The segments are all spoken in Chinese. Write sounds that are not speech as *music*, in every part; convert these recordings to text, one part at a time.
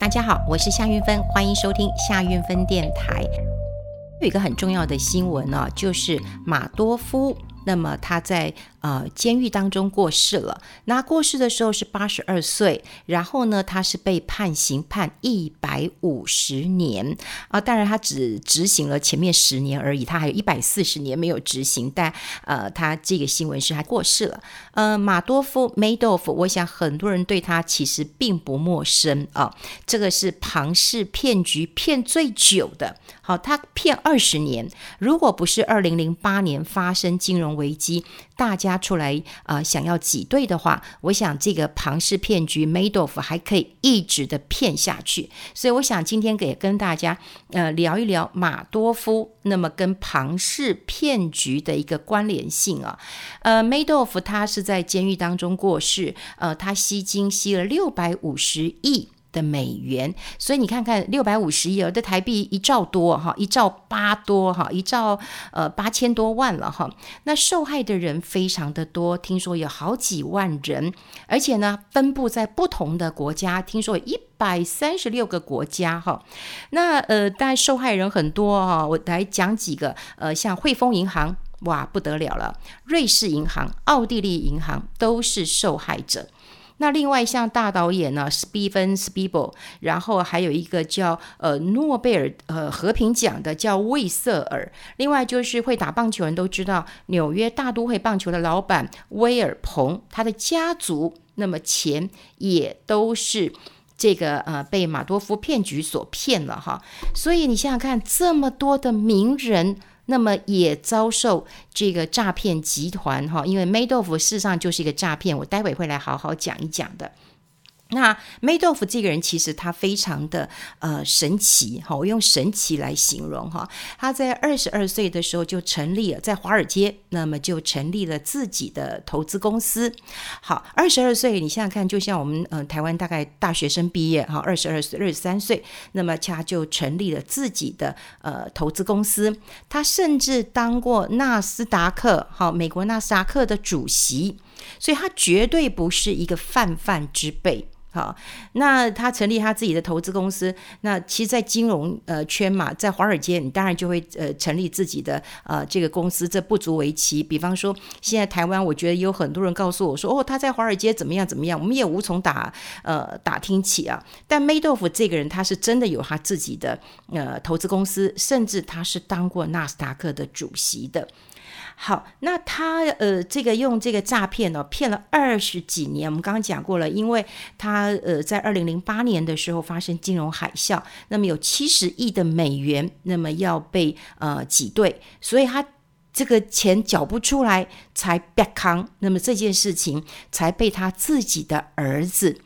大家好，我是夏运芬，欢迎收听夏运芬电台。有一个很重要的新闻呢、就是马多夫。那么他在呃监狱当中过世了。那过世的时候是八十二岁，然后呢，他是被判刑判一百五十年啊。当然，他只执行了前面十年而已，他还有一百四十年没有执行。但呃，他这个新闻是他过世了。呃，马多夫 Madoff，我想很多人对他其实并不陌生啊。这个是庞氏骗局骗最久的，好，他骗二十年。如果不是二零零八年发生金融危机，大家出来啊、想要挤兑的话，我想这个庞氏骗局 Madoff 还可以一直的骗下去。所以我想今天给跟大家呃聊一聊马多夫，那么跟庞氏骗局的一个关联性啊。呃，Madoff 他是在监狱当中过世，呃，他吸金吸了六百五十亿。的美元，所以你看看六百五十亿，的台币一兆多哈，一兆八多哈，一兆呃八千多万了哈。那受害的人非常的多，听说有好几万人，而且呢分布在不同的国家，听说有一百三十六个国家哈。那呃，但受害人很多哈，我来讲几个呃，像汇丰银行哇不得了了，瑞士银行、奥地利银行都是受害者。那另外像大导演呢，史蒂芬·史匹柏，然后还有一个叫呃诺贝尔呃和平奖的叫魏瑟尔，另外就是会打棒球人都知道纽约大都会棒球的老板威尔彭，他的家族那么钱也都是这个呃被马多夫骗局所骗了哈，所以你想想看，这么多的名人。那么也遭受这个诈骗集团哈，因为 Madoff 事实上就是一个诈骗，我待会会来好好讲一讲的。那 Madoff 这个人其实他非常的呃神奇哈，我用神奇来形容哈。他在二十二岁的时候就成立了在华尔街，那么就成立了自己的投资公司。好，二十二岁，你想想看，就像我们嗯、台湾大概大学生毕业哈，二十二岁、二十三岁，那么他就成立了自己的呃投资公司。他甚至当过纳斯达克好，美国纳斯达克的主席，所以他绝对不是一个泛泛之辈。好，那他成立他自己的投资公司。那其实，在金融呃圈嘛，在华尔街，你当然就会呃成立自己的呃这个公司，这不足为奇。比方说，现在台湾，我觉得有很多人告诉我说，哦，他在华尔街怎么样怎么样，我们也无从打呃打听起啊。但 Madoff 这个人，他是真的有他自己的呃投资公司，甚至他是当过纳斯达克的主席的。好，那他呃，这个用这个诈骗呢、哦，骗了二十几年。我们刚刚讲过了，因为他呃，在二零零八年的时候发生金融海啸，那么有七十亿的美元，那么要被呃挤兑，所以他这个钱缴不出来，才被扛。那么这件事情才被他自己的儿子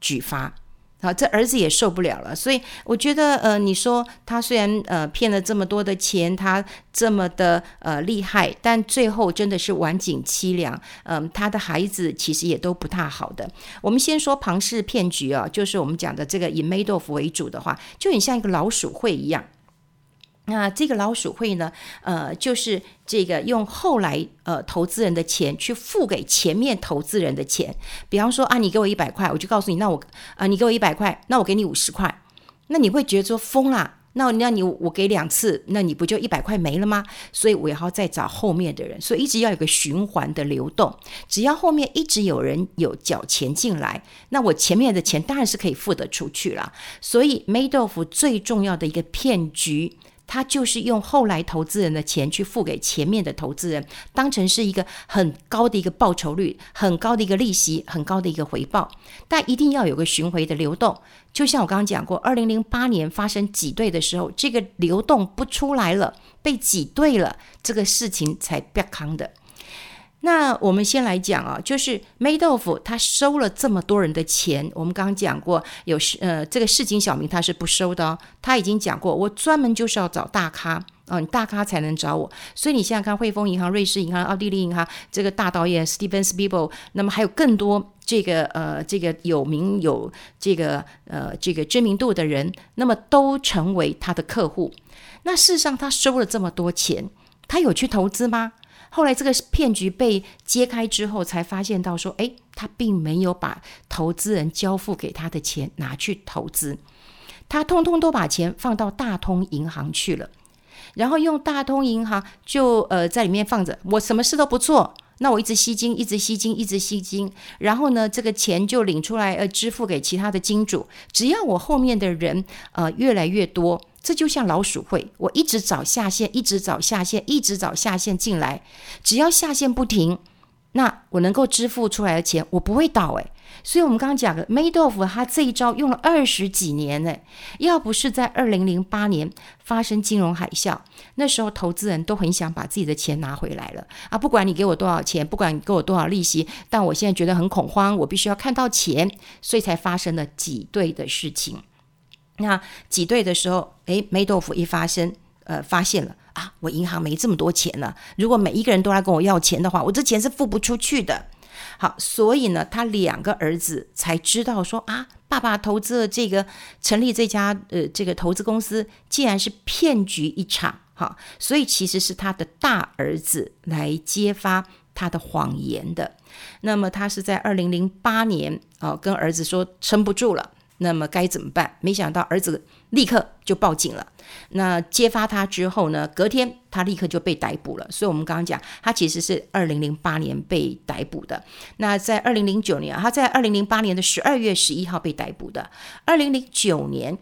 举发。好，这儿子也受不了了，所以我觉得，呃，你说他虽然呃骗了这么多的钱，他这么的呃厉害，但最后真的是晚景凄凉。嗯、他的孩子其实也都不太好的。我们先说庞氏骗局啊，就是我们讲的这个以 Madoff 为主的话，就很像一个老鼠会一样。那这个老鼠会呢，呃，就是这个用后来呃投资人的钱去付给前面投资人的钱。比方说啊，你给我一百块，我就告诉你，那我啊、你给我一百块，那我给你五十块。那你会觉得说疯啦？那那你我给两次，那你不就一百块没了吗？所以我要再找后面的人，所以一直要有个循环的流动。只要后面一直有人有缴钱进来，那我前面的钱当然是可以付得出去了。所以 Madoff 最重要的一个骗局。他就是用后来投资人的钱去付给前面的投资人，当成是一个很高的一个报酬率、很高的一个利息、很高的一个回报。但一定要有个巡回的流动，就像我刚刚讲过，二零零八年发生挤兑的时候，这个流动不出来了，被挤兑了，这个事情才不康的。那我们先来讲啊，就是 Madoff 他收了这么多人的钱，我们刚刚讲过，有呃这个市井小民他是不收的哦，他已经讲过，我专门就是要找大咖啊，你大咖才能找我。所以你现在看汇丰银行、瑞士银行、奥地利银行这个大导演 Steven Spielberg，那么还有更多这个呃这个有名有这个呃这个知名度的人，那么都成为他的客户。那事实上他收了这么多钱，他有去投资吗？后来这个骗局被揭开之后，才发现到说，诶，他并没有把投资人交付给他的钱拿去投资，他通通都把钱放到大通银行去了，然后用大通银行就呃在里面放着，我什么事都不做。那我一直吸金，一直吸金，一直吸金，然后呢，这个钱就领出来，呃，支付给其他的金主。只要我后面的人，呃，越来越多，这就像老鼠会，我一直找下线，一直找下线，一直找下线进来，只要下线不停，那我能够支付出来的钱，我不会倒，诶。所以，我们刚刚讲的 Madoff，他这一招用了二十几年呢。要不是在二零零八年发生金融海啸，那时候投资人都很想把自己的钱拿回来了啊！不管你给我多少钱，不管你给我多少利息，但我现在觉得很恐慌，我必须要看到钱，所以才发生了挤兑的事情。那挤兑的时候，诶霉豆腐一发生，呃，发现了啊，我银行没这么多钱了。如果每一个人都来跟我要钱的话，我这钱是付不出去的。好，所以呢，他两个儿子才知道说啊，爸爸投资了这个成立这家呃这个投资公司，竟然是骗局一场。好，所以其实是他的大儿子来揭发他的谎言的。那么他是在二零零八年啊、哦，跟儿子说撑不住了。那么该怎么办？没想到儿子立刻就报警了。那揭发他之后呢，隔天他立刻就被逮捕了。所以，我们刚刚讲，他其实是二零零八年被逮捕的。那在二零零九年，他在二零零八年的十二月十一号被逮捕的。二零零九年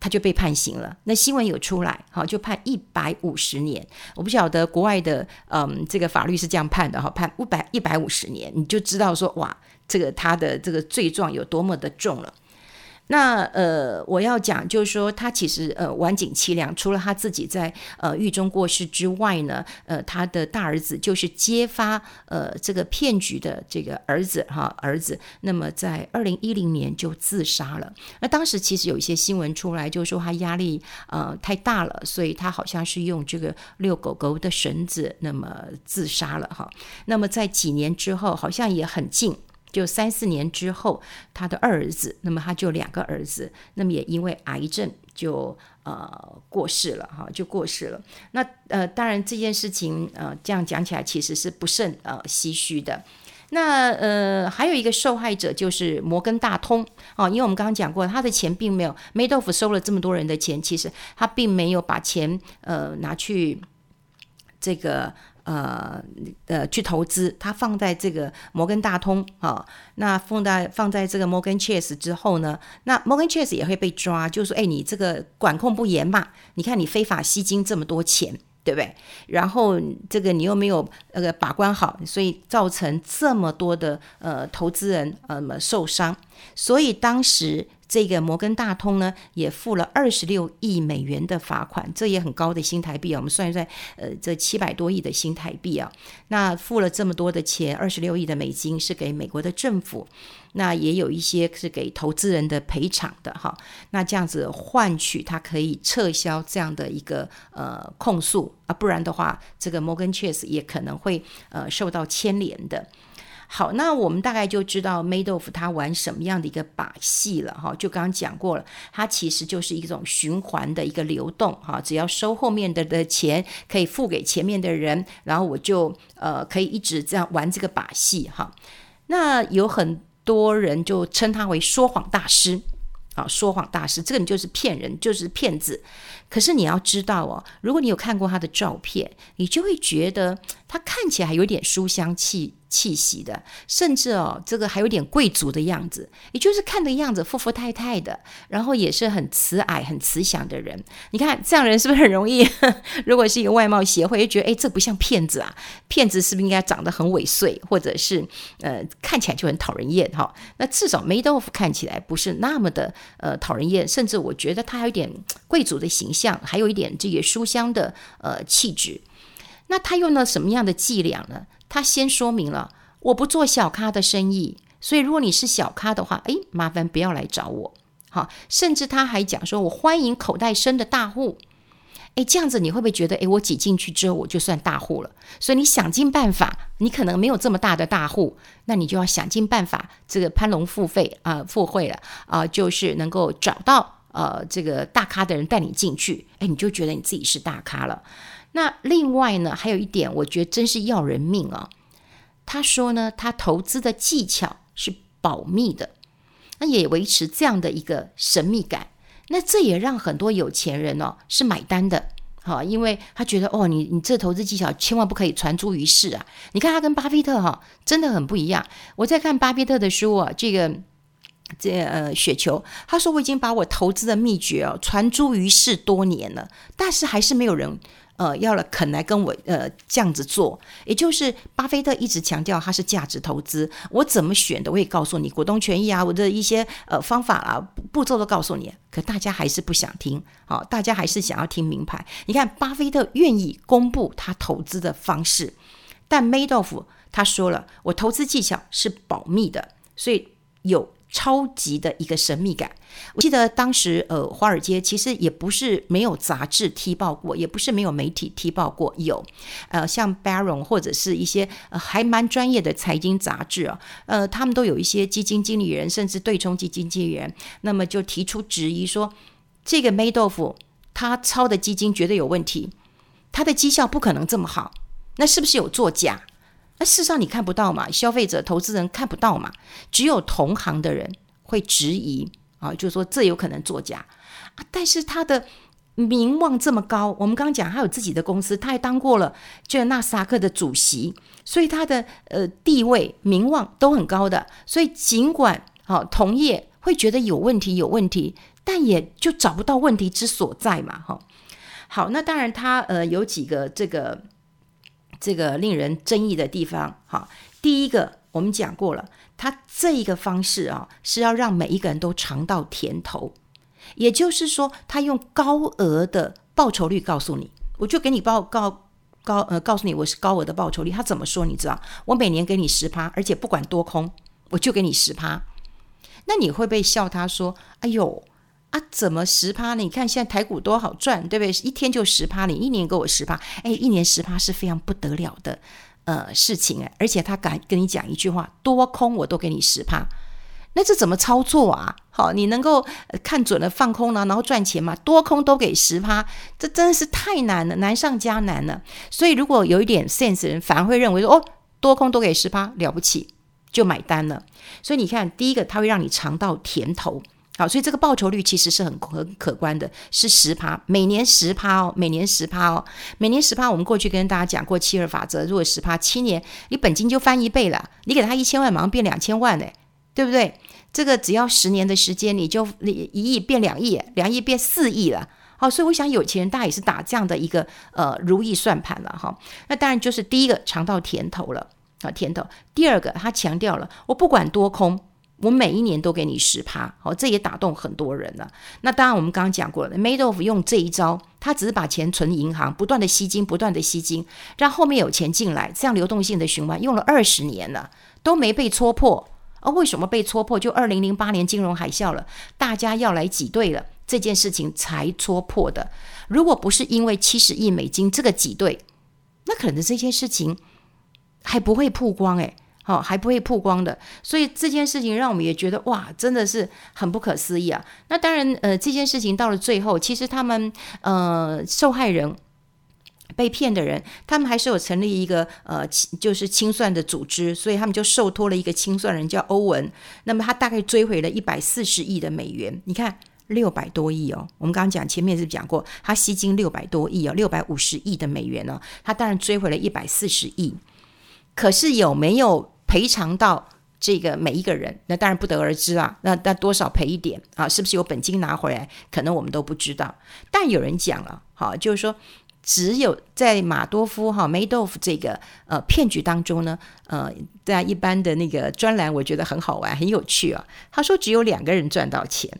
他就被判刑了。那新闻有出来，好，就判一百五十年。我不晓得国外的，嗯，这个法律是这样判的，哈，判五百一百五十年，你就知道说，哇，这个他的这个罪状有多么的重了。那呃，我要讲就是说，他其实呃，晚景凄凉。除了他自己在呃狱中过世之外呢，呃，他的大儿子就是揭发呃这个骗局的这个儿子哈儿子，那么在二零一零年就自杀了。那当时其实有一些新闻出来，就是说他压力呃太大了，所以他好像是用这个遛狗狗的绳子，那么自杀了哈。那么在几年之后，好像也很近。就三四年之后，他的二儿子，那么他就两个儿子，那么也因为癌症就呃过世了哈，就过世了。那呃，当然这件事情呃这样讲起来其实是不甚呃唏嘘的。那呃还有一个受害者就是摩根大通啊，因为我们刚刚讲过，他的钱并没有，Madoff 收了这么多人的钱，其实他并没有把钱呃拿去这个。呃呃，去投资，他放在这个摩根大通啊、那放在放在这个摩根士之后呢，那摩根士也会被抓，就是说，哎，你这个管控不严嘛？你看你非法吸金这么多钱，对不对？然后这个你又没有那个把关好，所以造成这么多的呃投资人呃受伤，所以当时。这个摩根大通呢，也付了二十六亿美元的罚款，这也很高的新台币啊。我们算一算，呃，这七百多亿的新台币啊，那付了这么多的钱，二十六亿的美金是给美国的政府，那也有一些是给投资人的赔偿的哈。那这样子换取他可以撤销这样的一个呃控诉啊，不然的话，这个摩根确实也可能会呃受到牵连的。好，那我们大概就知道 Madoff 他玩什么样的一个把戏了哈。就刚刚讲过了，他其实就是一种循环的一个流动哈。只要收后面的的钱，可以付给前面的人，然后我就呃可以一直这样玩这个把戏哈。那有很多人就称他为说谎大师啊，说谎大师，这个你就是骗人，就是骗子。可是你要知道哦，如果你有看过他的照片，你就会觉得他看起来还有点书香气气息的，甚至哦，这个还有点贵族的样子，也就是看的样子富富太太的，然后也是很慈蔼、很慈祥的人。你看这样人是不是很容易？*laughs* 如果是一个外貌协会，就觉得哎，这不像骗子啊，骗子是不是应该长得很猥琐，或者是呃看起来就很讨人厌哈？那至少 Madoff 看起来不是那么的呃讨人厌，甚至我觉得他还有点贵族的形象，还有一点这个书香的呃气质。那他用了什么样的伎俩呢？他先说明了，我不做小咖的生意，所以如果你是小咖的话，诶，麻烦不要来找我。好，甚至他还讲说，我欢迎口袋深的大户。诶，这样子你会不会觉得，诶，我挤进去之后我就算大户了？所以你想尽办法，你可能没有这么大的大户，那你就要想尽办法，这个攀龙附会啊，附会了啊，就是能够找到呃这个大咖的人带你进去，诶，你就觉得你自己是大咖了。那另外呢，还有一点，我觉得真是要人命啊。他说呢，他投资的技巧是保密的，那也维持这样的一个神秘感。那这也让很多有钱人哦是买单的，好，因为他觉得哦，你你这投资技巧千万不可以传诸于世啊。你看他跟巴菲特哈真的很不一样。我在看巴菲特的书啊，这个这呃雪球，他说我已经把我投资的秘诀哦传诸于世多年了，但是还是没有人。呃，要了肯来跟我呃这样子做，也就是巴菲特一直强调他是价值投资，我怎么选的我也告诉你，股东权益啊，我的一些呃方法啊步骤都告诉你，可大家还是不想听，好，大家还是想要听名牌。你看，巴菲特愿意公布他投资的方式，但梅多夫他说了，我投资技巧是保密的，所以有。超级的一个神秘感。我记得当时，呃，华尔街其实也不是没有杂志踢爆过，也不是没有媒体踢爆过。有，呃，像 Baron 或者是一些呃还蛮专业的财经杂志啊，呃，他们都有一些基金经理人，甚至对冲基金经理人，那么就提出质疑说，这个梅多夫他操的基金绝对有问题，他的绩效不可能这么好，那是不是有作假？那事实上你看不到嘛，消费者、投资人看不到嘛，只有同行的人会质疑啊，就是说这有可能作假啊。但是他的名望这么高，我们刚刚讲他有自己的公司，他还当过了就纳斯达克的主席，所以他的呃地位、名望都很高的。所以尽管啊同业会觉得有问题、有问题，但也就找不到问题之所在嘛，哈。好，那当然他呃有几个这个。这个令人争议的地方，哈，第一个我们讲过了，他这一个方式啊，是要让每一个人都尝到甜头，也就是说，他用高额的报酬率告诉你，我就给你报告高呃，告诉你我是高额的报酬率。他怎么说？你知道，我每年给你十趴，而且不管多空，我就给你十趴。那你会不会笑他说：“哎呦？”啊，怎么十趴呢？你看现在台股多好赚，对不对？一天就十趴，你一年给我十趴，哎，一年十趴是非常不得了的呃事情哎。而且他敢跟你讲一句话，多空我都给你十趴，那这怎么操作啊？好，你能够看准了放空了，然后赚钱嘛？多空都给十趴，这真的是太难了，难上加难了。所以如果有一点 sense 人，反而会认为说，哦，多空都给十趴，了不起，就买单了。所以你看，第一个他会让你尝到甜头。好，所以这个报酬率其实是很很可观的，是十趴，每年十趴哦，每年十趴哦，每年十趴。我们过去跟大家讲过七二法则，如果十趴，七年你本金就翻一倍了，你给他一千万，马上变两千万呢，对不对？这个只要十年的时间，你就你一亿变两亿，两亿变四亿了。好，所以我想有钱人大家也是打这样的一个呃如意算盘了哈。那当然就是第一个尝到甜头了啊，甜头。第二个他强调了，我不管多空。我每一年都给你十趴，好，这也打动很多人了。那当然，我们刚刚讲过了，Made of 用这一招，他只是把钱存银行，不断的吸金，不断的吸金，让后面有钱进来，这样流动性的循环用了二十年了，都没被戳破。而，为什么被戳破？就二零零八年金融海啸了，大家要来挤兑了，这件事情才戳破的。如果不是因为七十亿美金这个挤兑，那可能这件事情还不会曝光诶。好，还不会曝光的，所以这件事情让我们也觉得哇，真的是很不可思议啊。那当然，呃，这件事情到了最后，其实他们呃受害人被骗的人，他们还是有成立一个呃就是清算的组织，所以他们就受托了一个清算人叫欧文。那么他大概追回了一百四十亿的美元，你看六百多亿哦。我们刚刚讲前面是讲过，他吸金六百多亿哦，六百五十亿的美元呢，他当然追回了一百四十亿。可是有没有？赔偿到这个每一个人，那当然不得而知啊。那那多少赔一点啊？是不是有本金拿回来？可能我们都不知道。但有人讲了，哈，就是说，只有在马多夫哈梅多夫这个呃骗局当中呢，呃，在一般的那个专栏，我觉得很好玩，很有趣啊。他说只有两个人赚到钱。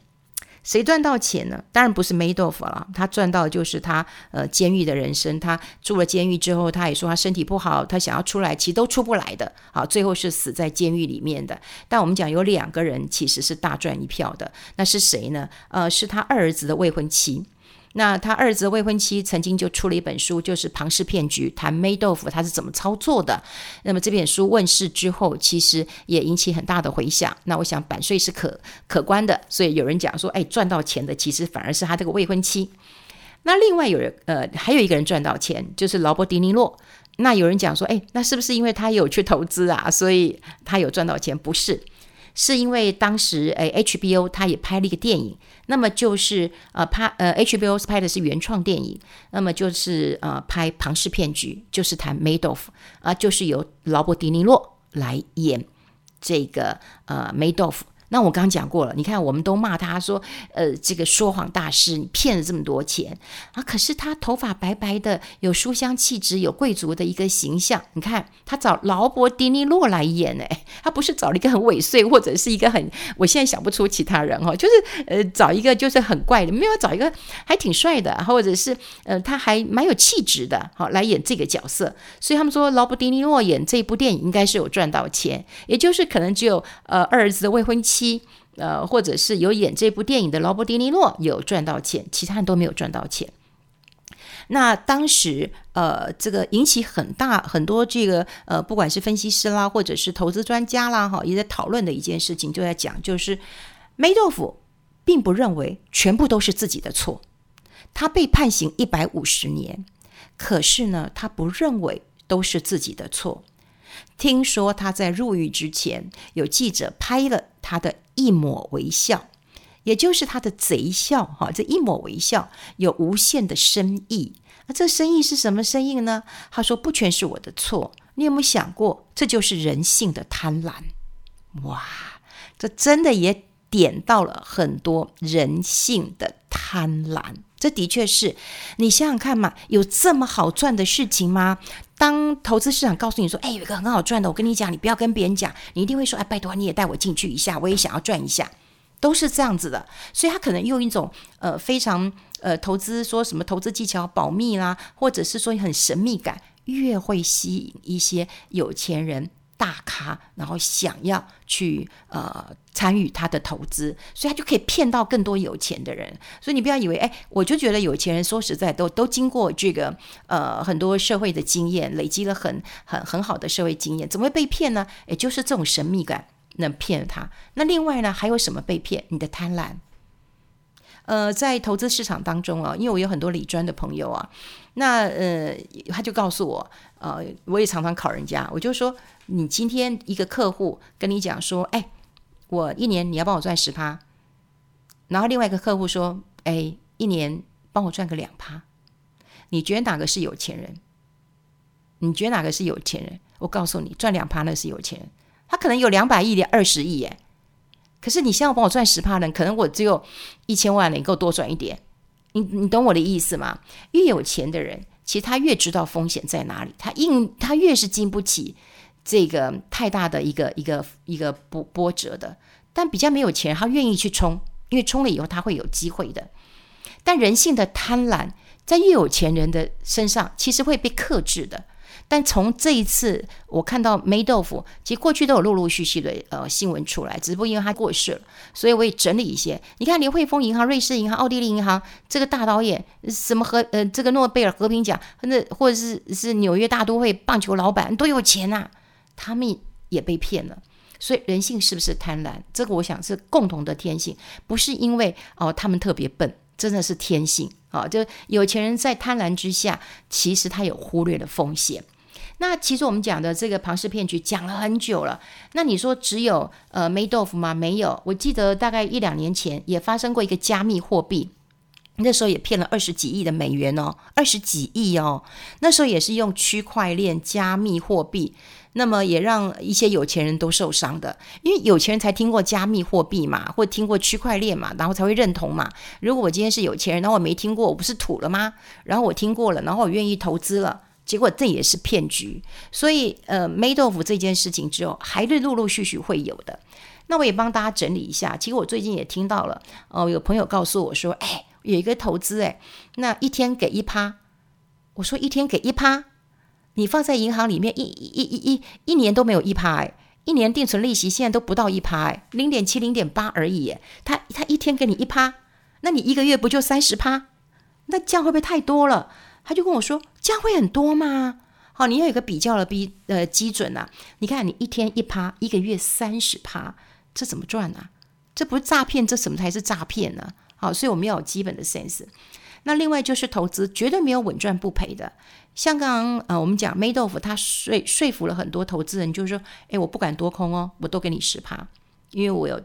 谁赚到钱呢？当然不是 Madoff 了，他赚到的就是他呃监狱的人生。他住了监狱之后，他也说他身体不好，他想要出来，其实都出不来的。好，最后是死在监狱里面的。但我们讲有两个人其实是大赚一票的，那是谁呢？呃，是他二儿子的未婚妻。那他儿子未婚妻曾经就出了一本书，就是《庞氏骗局》，谈梅豆腐他是怎么操作的。那么这本书问世之后，其实也引起很大的回响。那我想版税是可可观的，所以有人讲说，哎，赚到钱的其实反而是他这个未婚妻。那另外有人呃，还有一个人赚到钱，就是劳勃迪尼洛。那有人讲说，哎，那是不是因为他有去投资啊，所以他有赚到钱？不是，是因为当时诶，HBO 他也拍了一个电影，那么就是呃拍呃 HBO 拍的是原创电影，那么就是呃拍《庞氏骗局》，就是谈 Madoff 啊，就是由劳勃迪尼洛来演这个呃 Madoff。那我刚讲过了，你看，我们都骂他说，呃，这个说谎大师，你骗了这么多钱啊！可是他头发白白的，有书香气质，有贵族的一个形象。你看，他找劳勃迪尼洛来演，哎，他不是找了一个很猥琐，或者是一个很，我现在想不出其他人哈，就是呃，找一个就是很怪的，没有找一个还挺帅的，或者是呃，他还蛮有气质的，好来演这个角色。所以他们说，劳勃迪尼洛演这部电影应该是有赚到钱，也就是可能只有呃二儿子的未婚妻。呃，或者是有演这部电影的劳勃迪尼洛有赚到钱，其他人都没有赚到钱。那当时呃，这个引起很大很多这个呃，不管是分析师啦，或者是投资专家啦，哈，也在讨论的一件事情，就在讲，就是梅多夫并不认为全部都是自己的错，他被判刑一百五十年，可是呢，他不认为都是自己的错。听说他在入狱之前，有记者拍了他的一抹微笑，也就是他的贼笑，哈，这一抹微笑有无限的深意。那这深意是什么深意呢？他说不全是我的错。你有没有想过，这就是人性的贪婪？哇，这真的也点到了很多人性的贪婪。这的确是，你想想看嘛，有这么好赚的事情吗？当投资市场告诉你说：“哎，有一个很好赚的，我跟你讲，你不要跟别人讲。”你一定会说：“哎，拜托你也带我进去一下，我也想要赚一下。”都是这样子的，所以他可能用一种呃非常呃投资说什么投资技巧保密啦，或者是说很神秘感，越会吸引一些有钱人。大咖，然后想要去呃参与他的投资，所以他就可以骗到更多有钱的人。所以你不要以为，哎，我就觉得有钱人说实在都 *laughs* 都经过这个呃很多社会的经验，累积了很很很好的社会经验，怎么会被骗呢？也就是这种神秘感能骗他。那另外呢，还有什么被骗？你的贪婪。呃，在投资市场当中啊，因为我有很多理专的朋友啊，那呃，他就告诉我，呃，我也常常考人家，我就说，你今天一个客户跟你讲说，哎，我一年你要帮我赚十趴，然后另外一个客户说，哎，一年帮我赚个两趴，你觉得哪个是有钱人？你觉得哪个是有钱人？我告诉你，赚两趴那是有钱人，他可能有两百亿的二十亿耶。可是你现在帮我赚十趴呢？可能我只有一千万，你够多赚一点。你你懂我的意思吗？越有钱的人，其实他越知道风险在哪里，他硬他越是经不起这个太大的一个一个一个波波折的。但比较没有钱，他愿意去冲，因为冲了以后他会有机会的。但人性的贪婪，在越有钱人的身上，其实会被克制的。但从这一次我看到梅豆腐，其实过去都有陆陆续续的呃新闻出来，只不过因为他过世了，所以我也整理一些。你看，连汇丰银行、瑞士银行、奥地利银行这个大导演，什么和呃这个诺贝尔和平奖，那或者是是纽约大都会棒球老板都有钱呐、他们也被骗了。所以人性是不是贪婪？这个我想是共同的天性，不是因为哦、他们特别笨，真的是天性啊、哦。就有钱人在贪婪之下，其实他有忽略的风险。那其实我们讲的这个庞氏骗局讲了很久了。那你说只有呃梅豆夫吗？没有，我记得大概一两年前也发生过一个加密货币，那时候也骗了二十几亿的美元哦，二十几亿哦。那时候也是用区块链加密货币，那么也让一些有钱人都受伤的，因为有钱人才听过加密货币嘛，或听过区块链嘛，然后才会认同嘛。如果我今天是有钱人，那我没听过，我不是土了吗？然后我听过了，然后我愿意投资了。结果这也是骗局，所以呃，梅多夫这件事情之后还是陆陆续续会有的。那我也帮大家整理一下，其实我最近也听到了，哦、有朋友告诉我说，哎，有一个投资，哎，那一天给一趴。我说一天给一趴，你放在银行里面一一一一一年都没有一趴，哎，一年定存利息现在都不到一趴，哎，零点七零点八而已，哎，他他一天给你一趴，那你一个月不就三十趴？那这样会不会太多了？他就跟我说：“这样会很多吗？好，你要有一个比较的比呃基准啊。你看，你一天一趴，一个月三十趴，这怎么赚啊？这不是诈骗，这什么才是诈骗呢？好，所以我们要有基本的 sense。那另外就是投资，绝对没有稳赚不赔的。像刚刚呃，我们讲梅豆腐，他说说服了很多投资人，就是说，哎，我不敢多空哦，我都给你十趴，因为我有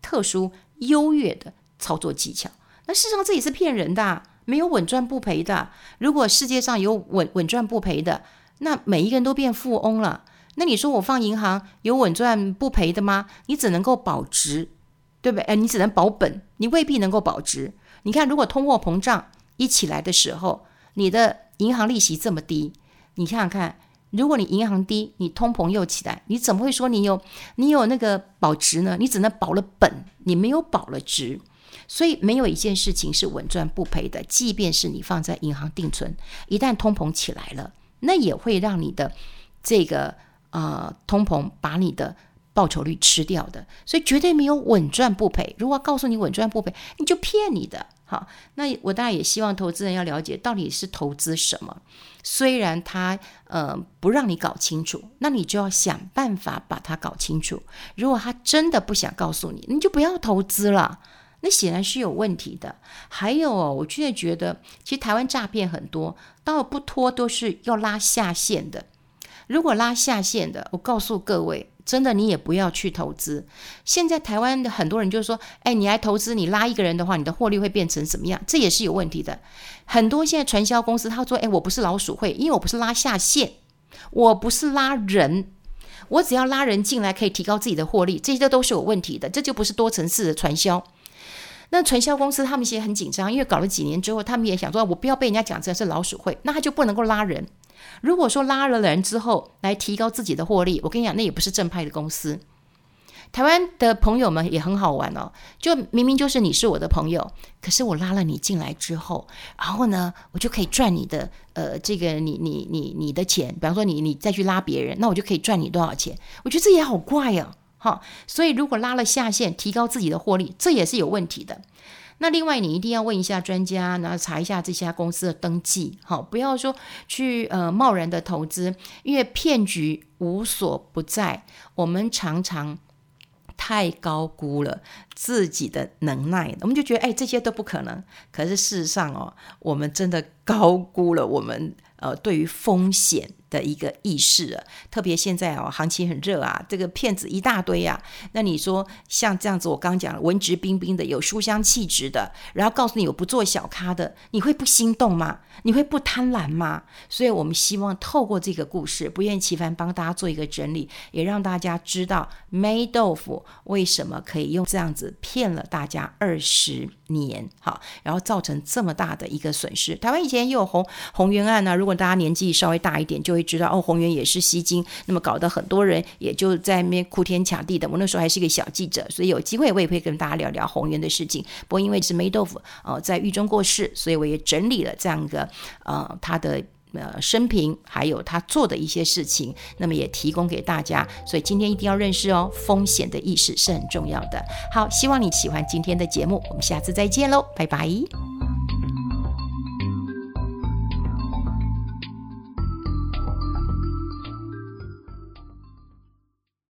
特殊优越的操作技巧。那事实上这也是骗人的，没有稳赚不赔的。如果世界上有稳稳赚不赔的，那每一个人都变富翁了。那你说我放银行有稳赚不赔的吗？你只能够保值，对不对？哎，你只能保本，你未必能够保值。你看，如果通货膨胀一起来的时候，你的银行利息这么低，你看看，如果你银行低，你通膨又起来，你怎么会说你有你有那个保值呢？你只能保了本，你没有保了值。所以没有一件事情是稳赚不赔的，即便是你放在银行定存，一旦通膨起来了，那也会让你的这个呃通膨把你的报酬率吃掉的。所以绝对没有稳赚不赔。如果告诉你稳赚不赔，你就骗你的。好，那我当然也希望投资人要了解到底是投资什么。虽然他呃不让你搞清楚，那你就要想办法把它搞清楚。如果他真的不想告诉你，你就不要投资了。那显然是有问题的。还有哦，我现在觉得，其实台湾诈骗很多，到不脱都是要拉下线的。如果拉下线的，我告诉各位。真的，你也不要去投资。现在台湾的很多人就是说，哎，你来投资，你拉一个人的话，你的获利会变成什么样？这也是有问题的。很多现在传销公司他说，哎，我不是老鼠会，因为我不是拉下线，我不是拉人，我只要拉人进来可以提高自己的获利，这些都是有问题的，这就不是多层次的传销。那传销公司他们其实很紧张，因为搞了几年之后，他们也想说，我不要被人家讲成是老鼠会，那他就不能够拉人。如果说拉了人之后来提高自己的获利，我跟你讲，那也不是正派的公司。台湾的朋友们也很好玩哦，就明明就是你是我的朋友，可是我拉了你进来之后，然后呢，我就可以赚你的呃这个你你你你的钱，比方说你你再去拉别人，那我就可以赚你多少钱？我觉得这也好怪哦，哈。所以如果拉了下线，提高自己的获利，这也是有问题的。那另外，你一定要问一下专家，然后查一下这家公司的登记，好，不要说去呃贸然的投资，因为骗局无所不在。我们常常太高估了自己的能耐，我们就觉得哎，这些都不可能。可是事实上哦，我们真的高估了我们呃对于风险的一个意识了，特别现在哦，行情很热啊，这个骗子一大堆啊。那你说像这样子，我刚讲了，文质彬彬的，有书香气质的，然后告诉你我不做小咖的，你会不心动吗？你会不贪婪吗？所以我们希望透过这个故事，不厌其烦帮大家做一个整理，也让大家知道霉豆腐为什么可以用这样子骗了大家二十年，好，然后造成这么大的一个损失。台湾以前也有鸿鸿源案呢，如果大家年纪稍微大一点，就。会知道哦，宏源也是吸金，那么搞得很多人也就在那边哭天抢地的。我那时候还是一个小记者，所以有机会我也会跟大家聊聊宏源的事情。不过因为是霉豆腐呃在狱中过世，所以我也整理了这样一个呃他的呃生平，还有他做的一些事情，那么也提供给大家。所以今天一定要认识哦，风险的意识是很重要的。好，希望你喜欢今天的节目，我们下次再见喽，拜拜。